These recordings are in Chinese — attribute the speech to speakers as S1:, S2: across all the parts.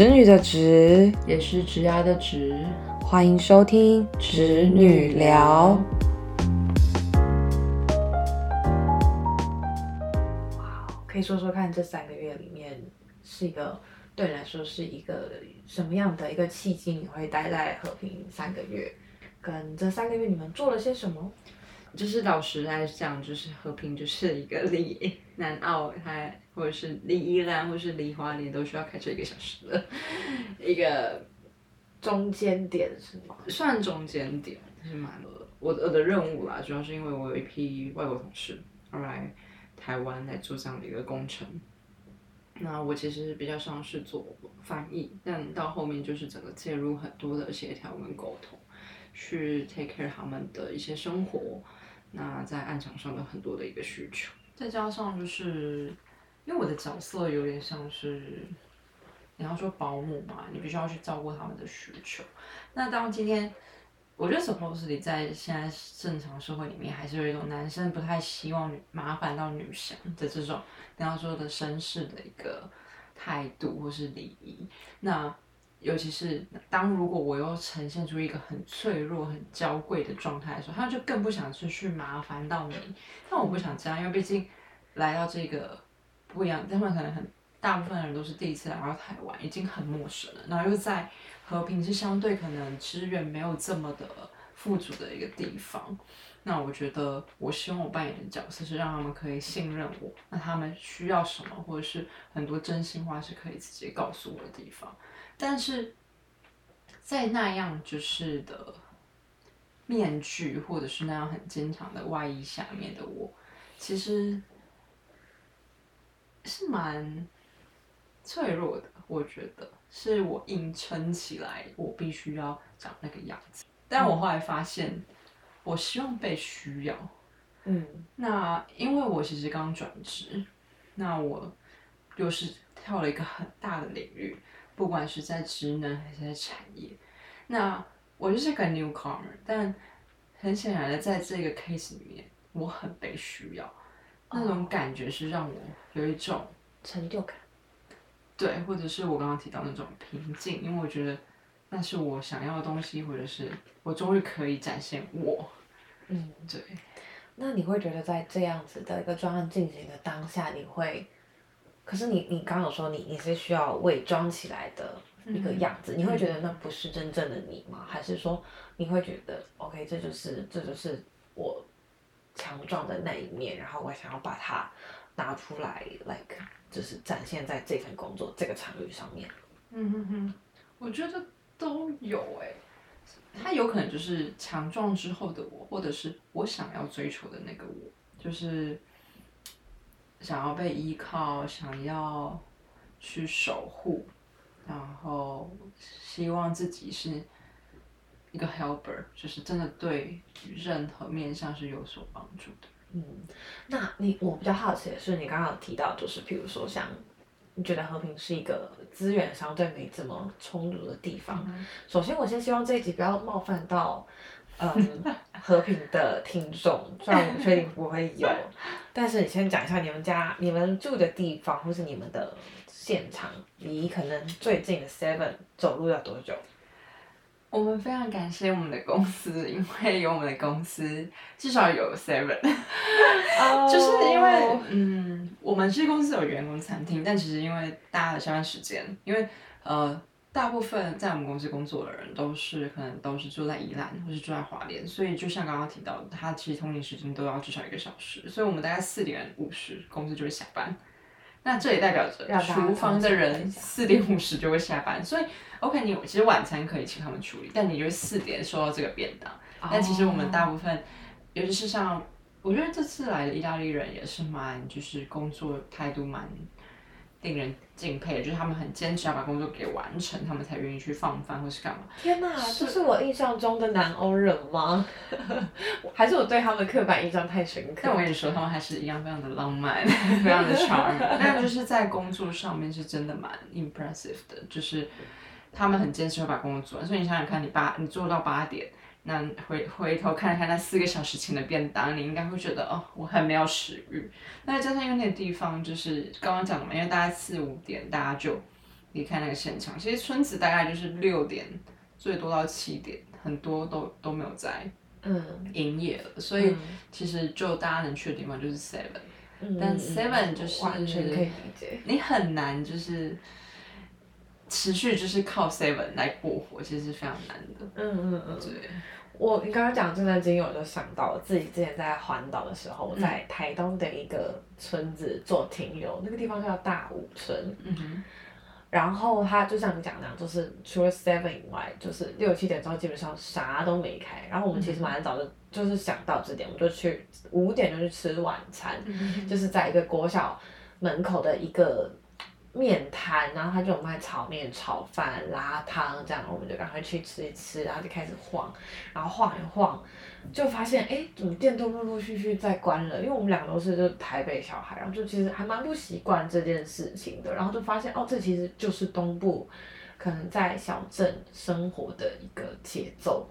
S1: 侄女的侄，
S2: 也是直牙的直。
S1: 欢迎收听侄女聊。哇，可以说说看，这三个月里面是一个对你来说是一个什么样的一个契机？你会待在和平三个月？跟这三个月你们做了些什么？
S2: 就是老实来讲，就是和平就是一个离南澳，还或者是离宜兰，或者是离花莲，都需要开车一个小时的一个
S1: 中间点是吗？
S2: 算中间点，是蛮多的。我我的任务啦，主要是因为我有一批外国同事要来台湾来做这样的一个工程。那我其实比较像是做翻译，但到后面就是整个介入很多的协调跟沟通，去 take care 他们的一些生活。那在案场上的很多的一个需求，再加上就是因为我的角色有点像是你要说保姆嘛，你必须要去照顾他们的需求。那当今天我觉得 supposedly 在现在正常社会里面，还是有一种男生不太希望麻烦到女生的这种你要说的绅士的一个态度或是礼仪。那尤其是当如果我又呈现出一个很脆弱、很娇贵的状态的时候，他就更不想去去麻烦到你。但我不想这样，因为毕竟来到这个不一样，他们可能很大部分人都是第一次来到台湾，已经很陌生了。然后又在和平是相对可能资源没有这么的富足的一个地方。那我觉得，我希望我扮演的角色是让他们可以信任我。那他们需要什么，或者是很多真心话是可以直接告诉我的地方。但是在那样就是的面具，或者是那样很坚强的外衣下面的我，其实是蛮脆弱的。我觉得是我硬撑起来，我必须要长那个样子。但我后来发现，我希望被需要。嗯，那因为我其实刚转职，那我又是跳了一个很大的领域。不管是在职能还是在产业，那我就是个 newcomer，但很显然的，在这个 case 里面，我很被需要，那种感觉是让我有一种
S1: 成就感，
S2: 对，或者是我刚刚提到那种平静，因为我觉得那是我想要的东西，或者是我终于可以展现我，嗯，对。
S1: 那你会觉得在这样子的一个专案进行的当下，你会？可是你你刚有说你你是需要伪装起来的一个样子，你会觉得那不是真正的你吗？还是说你会觉得 OK 这就是这就是我强壮的那一面，然后我想要把它拿出来，like 就是展现在这份工作这个场域上面。
S2: 嗯哼哼，我觉得都有哎，他有可能就是强壮之后的我，或者是我想要追求的那个我，就是。想要被依靠，想要去守护，然后希望自己是一个 helper，就是真的对任何面向是有所帮助的。
S1: 嗯，那你我比较好奇的是，你刚刚有提到，就是譬如说，像觉得和平是一个资源相对没这么充足的地方。首先，我先希望这一集不要冒犯到。嗯，和平的听众，虽然我不确定不会有，但是你先讲一下你们家、你们住的地方，或是你们的现场，离可能最近的 Seven 走路要多久？
S2: 我们非常感谢我们的公司，因为有我们的公司，至少有 Seven，就是因为嗯，我们这公司有员工餐厅，但其实因为大家的下班时间，因为呃。大部分在我们公司工作的人都是可能都是住在宜兰或是住在华联，所以就像刚刚提到的，他其实通勤时间都要至少一个小时，所以我们大概四点五十公司就会下班。那这也代表着厨房的人四点五十就会下班，所以 OK，你其实晚餐可以请他们处理，但你就四点收到这个便当。但其实我们大部分，尤其是像我觉得这次来的意大利人也是蛮就是工作态度蛮。令人敬佩，就是他们很坚持要把工作给完成，他们才愿意去放饭或是干嘛。
S1: 天哪，这是我印象中的南欧人吗？还是我对他们刻板印象太深刻？
S2: 但我跟你说，他们还是一样非常的浪漫，非常的 charm。但就是在工作上面是真的蛮 impressive 的，就是他们很坚持要把工作做完。所以你想想看，你八你做到八点。那回回头看了看那四个小时前的便当，你应该会觉得哦，我很没有食欲。那加上因为那个地方就是刚刚讲的嘛，因为大概四五点大家就离开那个现场。其实村子大概就是六点，最多到七点，很多都都没有在
S1: 嗯，
S2: 营业了，所以其实就大家能去的地方就是 Seven，、但 Seven 就是。你很难就是持续就是靠 Seven 来过活，其实是非常难的。
S1: 嗯嗯嗯。
S2: 对，
S1: 我你刚刚讲这段经历，我就想到了自己之前在环岛的时候，我在台东的一个村子做停留，那个地方叫大武村。
S2: 嗯哼，
S1: 然后它就像你讲的那样，就是除了 Seven 以外，就是六七点之后基本上啥都没开。然后我们其实蛮早就就是想到这点，我们就去五点就去吃晚餐，就是在一个国小门口的一个面摊，然后他就有卖炒面、炒饭、拉汤这样，我们就赶快去吃一吃，然后就开始晃，然后晃一晃，就发现哎，怎么店都陆陆续续在关了？因为我们两个都是就是台北小孩，然后就其实还蛮不习惯这件事情的，然后就发现哦，这其实就是东部。可能在小镇生活的一个节奏，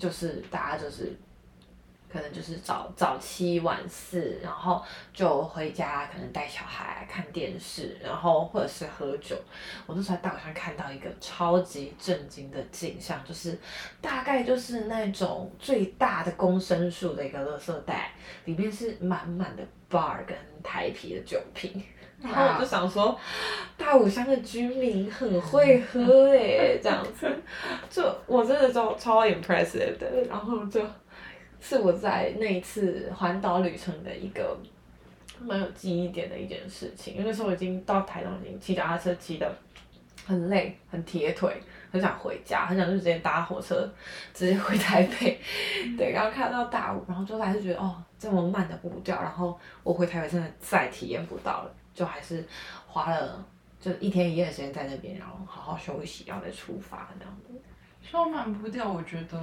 S1: 就是大家就是可能就是早早七晚四，然后就回家，可能带小孩看电视，然后或者是喝酒。我那时候在大晚上看到一个超级震惊的景象，就是大概就是那种最大的公升数的一个垃圾袋，里面是满满的 bar 跟台啤的酒瓶。然后我就想说，大武乡的居民很会喝诶，这样子，就我真的超超 impressive 的。然后就是我在那一次环岛旅程的一个蛮有记忆点的一件事情，因为那时候我已经到台东，已经骑脚踏车骑的很累，很铁腿，很想回家，很想就直接搭火车直接回台北。对，然后看到大雾，然后就还是觉得哦，这么慢的步调，然后我回台北真的再体验不到了。就还是花了就一天一夜的时间在那边，然后好好休息，然后再出发这样子。
S2: 说慢步调，我觉得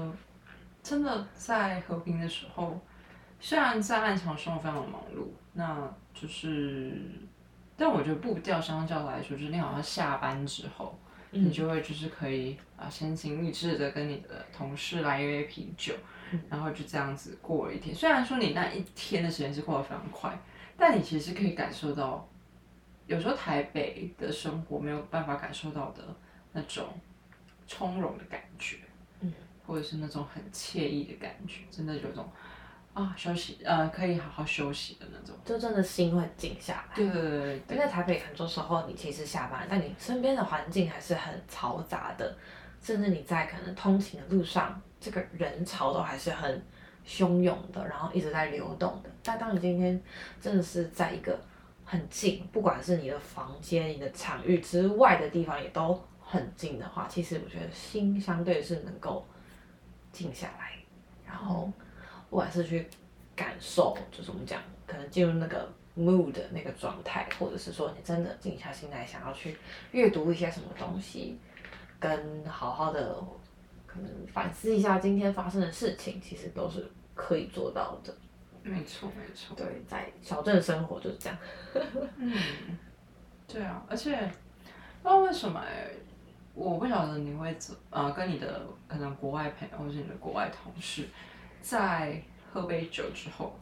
S2: 真的在和平的时候，虽然在暗场生活非常的忙碌，那就是，但我觉得步调相较来说，就是你好像下班之后，你就会就是可以啊闲情逸致的跟你的同事来一杯啤酒，然后就这样子过了一天。虽然说你那一天的时间是过得非常快，但你其实可以感受到。有时候台北的生活没有办法感受到的那种从容的感觉，
S1: 嗯，
S2: 或者是那种很惬意的感觉，真的有种啊休息呃可以好好休息的那种，
S1: 就真的心会静下来。
S2: 对对对对
S1: 因为在台北很多时候你其实下班，但你身边的环境还是很嘈杂的，甚至你在可能通勤的路上，这个人潮都还是很汹涌的，然后一直在流动的。但当你今天真的是在一个很近，不管是你的房间、你的场域之外的地方也都很近的话，其实我觉得心相对是能够静下来，然后不管是去感受，就是我们讲可能进入那个 mood 的那个状态，或者是说你真的静下心来想要去阅读一些什么东西，跟好好的可能反思一下今天发生的事情，其实都是可以做到的。
S2: 没错没错，
S1: 对，在小镇生活就是这样。
S2: 嗯，对啊，而且不知道为什么哎、我不晓得你会怎呃跟你的可能国外朋友或是你的国外同事，在喝杯酒之后，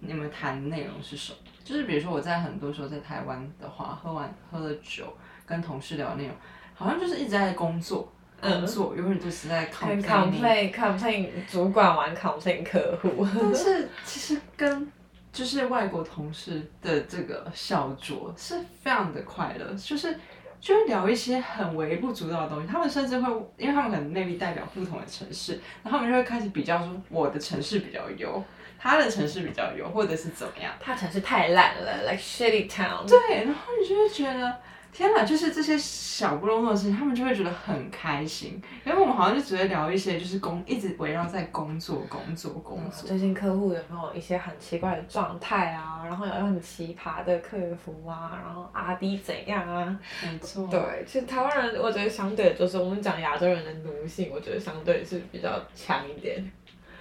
S2: 你们谈的内容是什么？就是比如说我在很多时候在台湾的话，喝完喝了酒跟同事聊的内容，好像就是一直在工作。工作永远都是在 complain
S1: complain complain 主管玩 complain 客户，
S2: 但是其实跟就是外国同事的这个小酌是非常的快乐，就是就会聊一些很微不足道的东西。他们甚至会，因为他们可能 maybe 代表不同的城市，然后他们就会开始比较说我的城市比较优，他的城市比较优，或者是怎么样。
S1: 他城市太烂了，like shitty town。
S2: 对，然后你就会觉得。天哪，就是这些小不隆咚的事情，他们就会觉得很开心，因为我们好像就只会聊一些就是工，一直围绕在工作、工作、工作。
S1: 最近客户有没有一些很奇怪的状态啊？然后有很奇葩的客服啊，然后阿 D 怎样啊？
S2: 没错。
S1: 对，其实台湾人我觉得相对就是我们讲亚洲人的奴性，我觉得相对是比较强一点。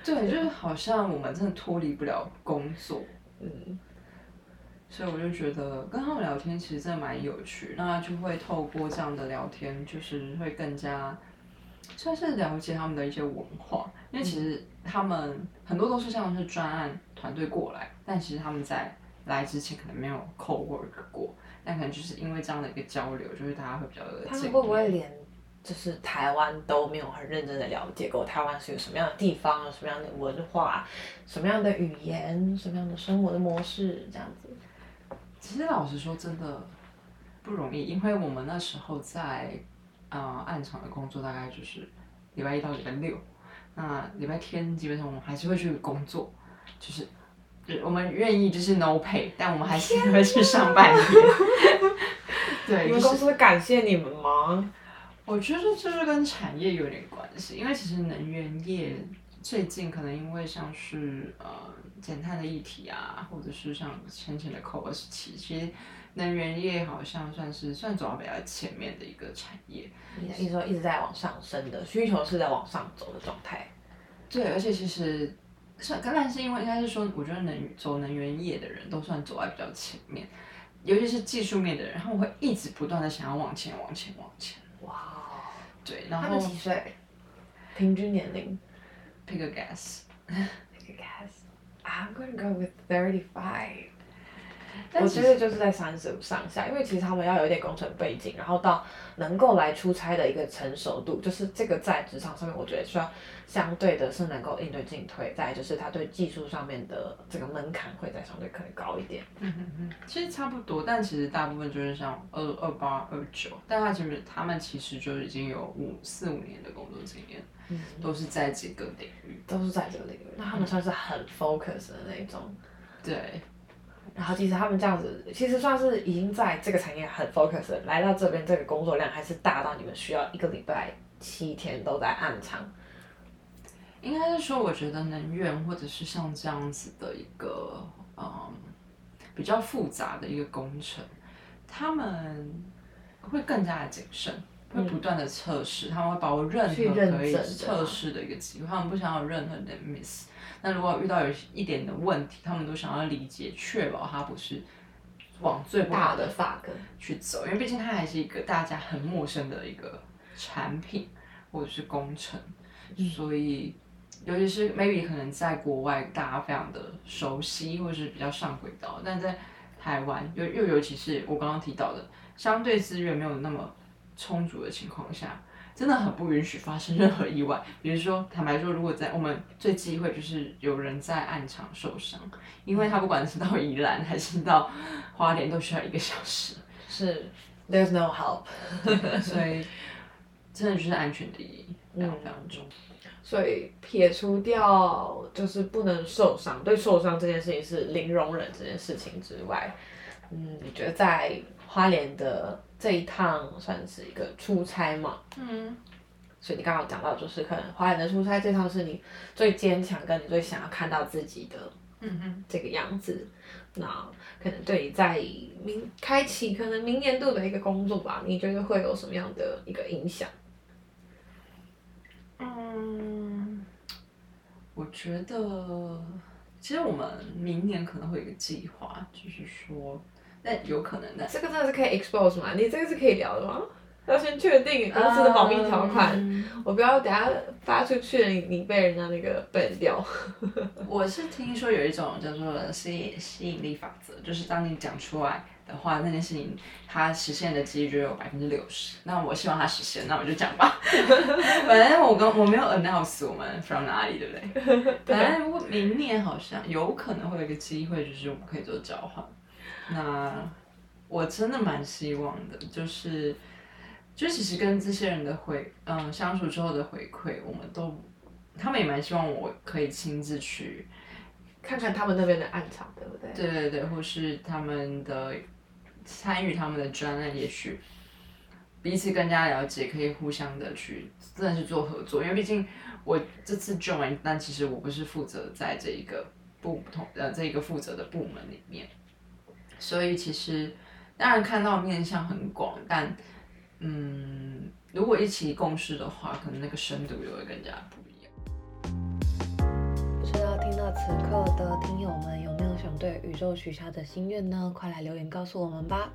S2: 对，就是好像我们真的脱离不了工作。
S1: 嗯。
S2: 所以我就觉得跟他们聊天其实真的蛮有趣，那就会透过这样的聊天，就是会更加算是了解他们的一些文化，因为其实他们很多都是像是专案团队过来，但其实他们在来之前可能没有 co work 过，但可能就是因为这样的一个交流，就是大家会比较的。
S1: 他们会不会连就是台湾都没有很认真的了解过台湾是有什么样的地方，有什么样的文化，什么样的语言，什么样的生活的模式这样子？
S2: 其实老实说，真的不容易，因为我们那时候在呃暗场的工作，大概就是礼拜一到礼拜六，那礼拜天基本上我们还是会去工作，就是我们愿意就是 no pay，但我们还是会去上半天。对，
S1: 你们公司会感谢你们吗？
S2: 我觉得这是跟产业有点关系，因为其实能源业最近可能因为像是呃减碳的议题啊，或者是像前前的 COP 二十七，其实能源业好像算是算走到比较前面的一个产业。
S1: 你的意思说一直在往上升的需求是在往上走的状态？
S2: 对，而且其实算当然是因为应该是说，我觉得能走能源业的人都算走在比较前面，尤其是技术面的人，他们会一直不断的想要往前往前往前。
S1: 哇哦，
S2: 对，然
S1: 他
S2: 后
S1: 们几岁？平均年龄
S2: Pick a guess.
S1: Pick a guess. I'm gonna go with
S2: 35.
S1: 我觉得就是在三十五上下，因为其实他们要有一点工程背景，然后到能够来出差的一个成熟度，就是这个在职场上面，我觉得需要相对的是能够应对进退，再就是他对技术上面的这个门槛会再相对可能高一点。
S2: 嗯嗯嗯其实差不多，但其实大部分就是像二二八二九，但他其实他们其实就已经有五四五年的工作经验，都是在这个领域。
S1: 都是在这个领域，那他们算是很 focus 的那种。
S2: 对，
S1: 然后其实他们这样子，其实算是已经在这个产业很 focus，来到这边这个工作量还是大到你们需要一个礼拜七天都在暗场。
S2: 应该是说，我觉得能源或者是像这样子的一个嗯比较复杂的一个工程，他们会更加的谨慎，会不断的测试，他们会把握任何可以测试的一个机会，他们不想要有任何的 miss。那如果遇到有一点的问题，他们都想要理解，确保它不是往最
S1: 大
S2: 的
S1: 发根，
S2: 去走，因为毕竟它还是一个大家很陌生的一个产品或者是工程，所以尤其是 maybe 可能在国外大家非常的熟悉或者是比较上轨道，但在台湾又又尤其是我刚刚提到的，相对资源没有那么充足的情况下。真的很不允许发生任何意外，比如说，坦白说，如果在我们最忌讳就是有人在暗场受伤，因为他不管是到宜兰还是到花莲都需要一个小时，
S1: 是 there's no help。
S2: 所以真的就是安全第一，非常非常重。
S1: 所以撇除掉就是不能受伤，对受伤这件事情是零容忍这件事情之外，嗯，你觉得在花莲的这一趟算是一个出差嘛？
S2: 嗯，
S1: 所以你刚刚有讲到，就是可能花莲的出差这趟是你最坚强，跟你最想要看到自己的
S2: 嗯哼，
S1: 这个样子。那可能对你在明开启可能明年度的一个工作吧，你觉得会有什么样的一个影响？
S2: 嗯，我觉得其实我们明年可能会有一个计划，就是说，但有可能的。
S1: 这个真的是可以 expose 吗？你这个是可以聊的吗？要先确定公司的保密条款，
S2: 嗯
S1: 我不要等下发出去了，你你被人家那个 ban 掉。
S2: 我是听说有一种叫做吸引吸引力法则，就是当你讲出来的话，那件事情它实现的几率就有百分之六十。那我希望它实现，那我就讲吧。反正我跟我没有 announce 我们 from 哪里，对不对？反正如果明年好像有可能会有一个机会，就是我们可以做交换。那我真的蛮希望的，就是就其实跟这些人的回嗯相处之后的回馈，我们都他们也蛮希望我可以亲自去。
S1: 看看他们那边的暗场，对不对？
S2: 对对对，或是他们的参与他们的专案，也许彼此更加了解，可以互相的去真的是做合作。因为毕竟我这次 join，但其实我不是负责在这一个不同呃这一个负责的部门里面，所以其实当然看到面向很广，但嗯，如果一起共事的话，可能那个深度就会更加不一样。
S1: 不知道听到此刻的听友们有没有想对宇宙许下的心愿呢？快来留言告诉我们吧。